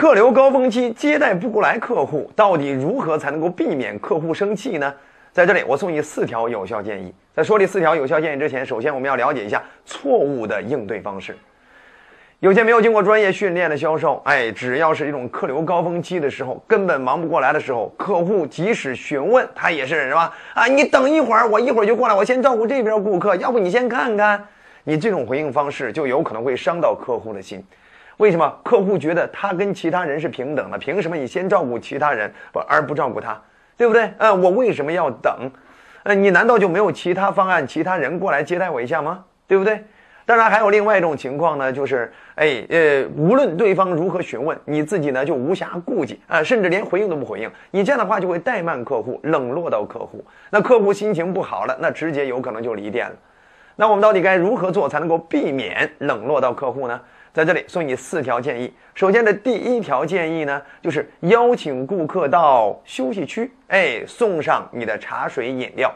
客流高峰期接待不过来客户，到底如何才能够避免客户生气呢？在这里，我送你四条有效建议。在说这四条有效建议之前，首先我们要了解一下错误的应对方式。有些没有经过专业训练的销售，哎，只要是一种客流高峰期的时候，根本忙不过来的时候，客户即使询问他也是什么啊？你等一会儿，我一会儿就过来，我先照顾这边顾客，要不你先看看。你这种回应方式就有可能会伤到客户的心。为什么？客户觉得他跟其他人是平等的，凭什么你先照顾其他人不而不照顾他？对不对？呃，我为什么要等？呃，你难道就没有其他方案、其他人过来接待我一下吗？对不对？当然，还有另外一种情况呢，就是，哎，呃，无论对方如何询问，你自己呢就无暇顾及啊，甚至连回应都不回应。你这样的话就会怠慢客户，冷落到客户。那客户心情不好了，那直接有可能就离店了。那我们到底该如何做才能够避免冷落到客户呢？在这里送你四条建议。首先的第一条建议呢，就是邀请顾客到休息区，哎，送上你的茶水饮料。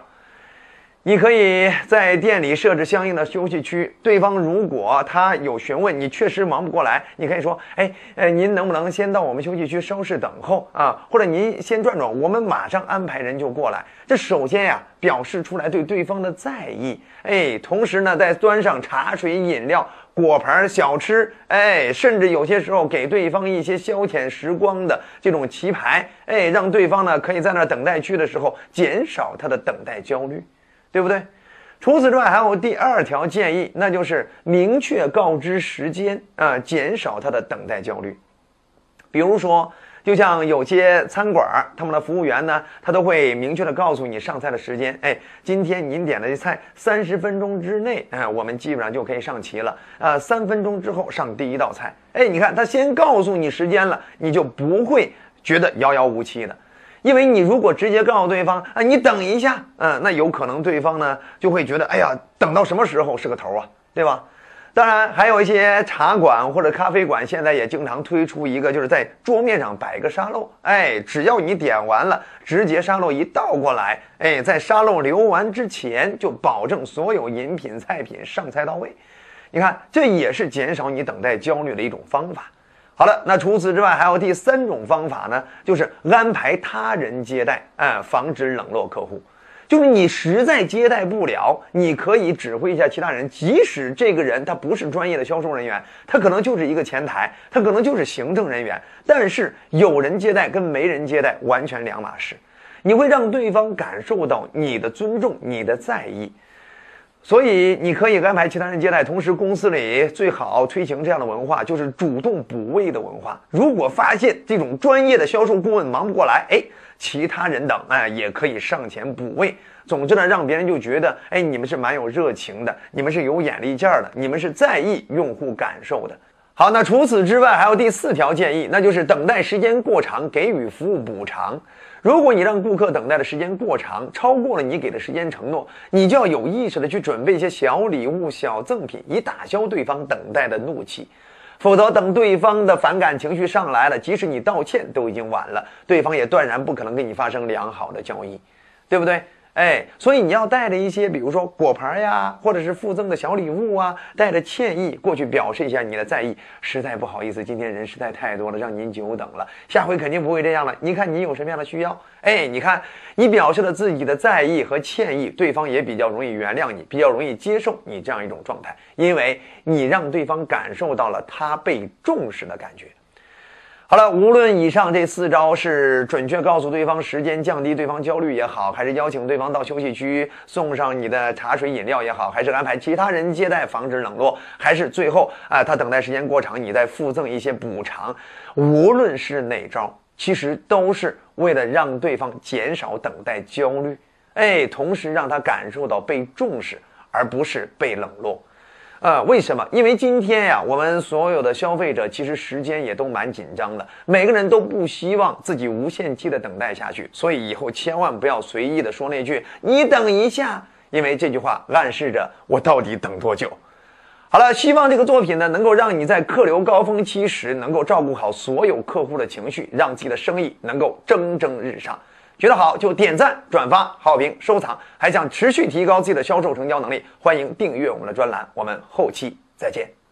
你可以在店里设置相应的休息区。对方如果他有询问，你确实忙不过来，你可以说：“哎，呃，您能不能先到我们休息区稍事等候啊？或者您先转转，我们马上安排人就过来。”这首先呀，表示出来对对方的在意。哎，同时呢，再端上茶水、饮料、果盘、小吃，哎，甚至有些时候给对方一些消遣时光的这种棋牌，哎，让对方呢可以在那等待区的时候减少他的等待焦虑。对不对？除此之外，还有第二条建议，那就是明确告知时间啊，减少他的等待焦虑。比如说，就像有些餐馆他们的服务员呢，他都会明确的告诉你上菜的时间。哎，今天您点的菜三十分钟之内，哎，我们基本上就可以上齐了。啊，三分钟之后上第一道菜。哎，你看他先告诉你时间了，你就不会觉得遥遥无期的。因为你如果直接告诉对方啊，你等一下，嗯，那有可能对方呢就会觉得，哎呀，等到什么时候是个头啊，对吧？当然，还有一些茶馆或者咖啡馆现在也经常推出一个，就是在桌面上摆个沙漏，哎，只要你点完了，直接沙漏一倒过来，哎，在沙漏流完之前就保证所有饮品菜品上菜到位。你看，这也是减少你等待焦虑的一种方法。好了，那除此之外还有第三种方法呢，就是安排他人接待，哎，防止冷落客户。就是你实在接待不了，你可以指挥一下其他人，即使这个人他不是专业的销售人员，他可能就是一个前台，他可能就是行政人员，但是有人接待跟没人接待完全两码事。你会让对方感受到你的尊重，你的在意。所以你可以安排其他人接待，同时公司里最好推行这样的文化，就是主动补位的文化。如果发现这种专业的销售顾问忙不过来，哎，其他人等哎也可以上前补位。总之呢，让别人就觉得哎你们是蛮有热情的，你们是有眼力见儿的，你们是在意用户感受的。好，那除此之外还有第四条建议，那就是等待时间过长，给予服务补偿。如果你让顾客等待的时间过长，超过了你给的时间承诺，你就要有意识的去准备一些小礼物、小赠品，以打消对方等待的怒气。否则，等对方的反感情绪上来了，即使你道歉都已经晚了，对方也断然不可能跟你发生良好的交易，对不对？哎，所以你要带着一些，比如说果盘呀，或者是附赠的小礼物啊，带着歉意过去表示一下你的在意。实在不好意思，今天人实在太多了，让您久等了。下回肯定不会这样了。你看你有什么样的需要？哎，你看你表示了自己的在意和歉意，对方也比较容易原谅你，比较容易接受你这样一种状态，因为你让对方感受到了他被重视的感觉。好了，无论以上这四招是准确告诉对方时间、降低对方焦虑也好，还是邀请对方到休息区送上你的茶水饮料也好，还是安排其他人接待防止冷落，还是最后啊他等待时间过长，你再附赠一些补偿，无论是哪招，其实都是为了让对方减少等待焦虑，哎，同时让他感受到被重视，而不是被冷落。呃，为什么？因为今天呀，我们所有的消费者其实时间也都蛮紧张的，每个人都不希望自己无限期的等待下去，所以以后千万不要随意的说那句“你等一下”，因为这句话暗示着我到底等多久。好了，希望这个作品呢，能够让你在客流高峰期时能够照顾好所有客户的情绪，让自己的生意能够蒸蒸日上。觉得好就点赞、转发、好评、收藏，还想持续提高自己的销售成交能力，欢迎订阅我们的专栏。我们后期再见。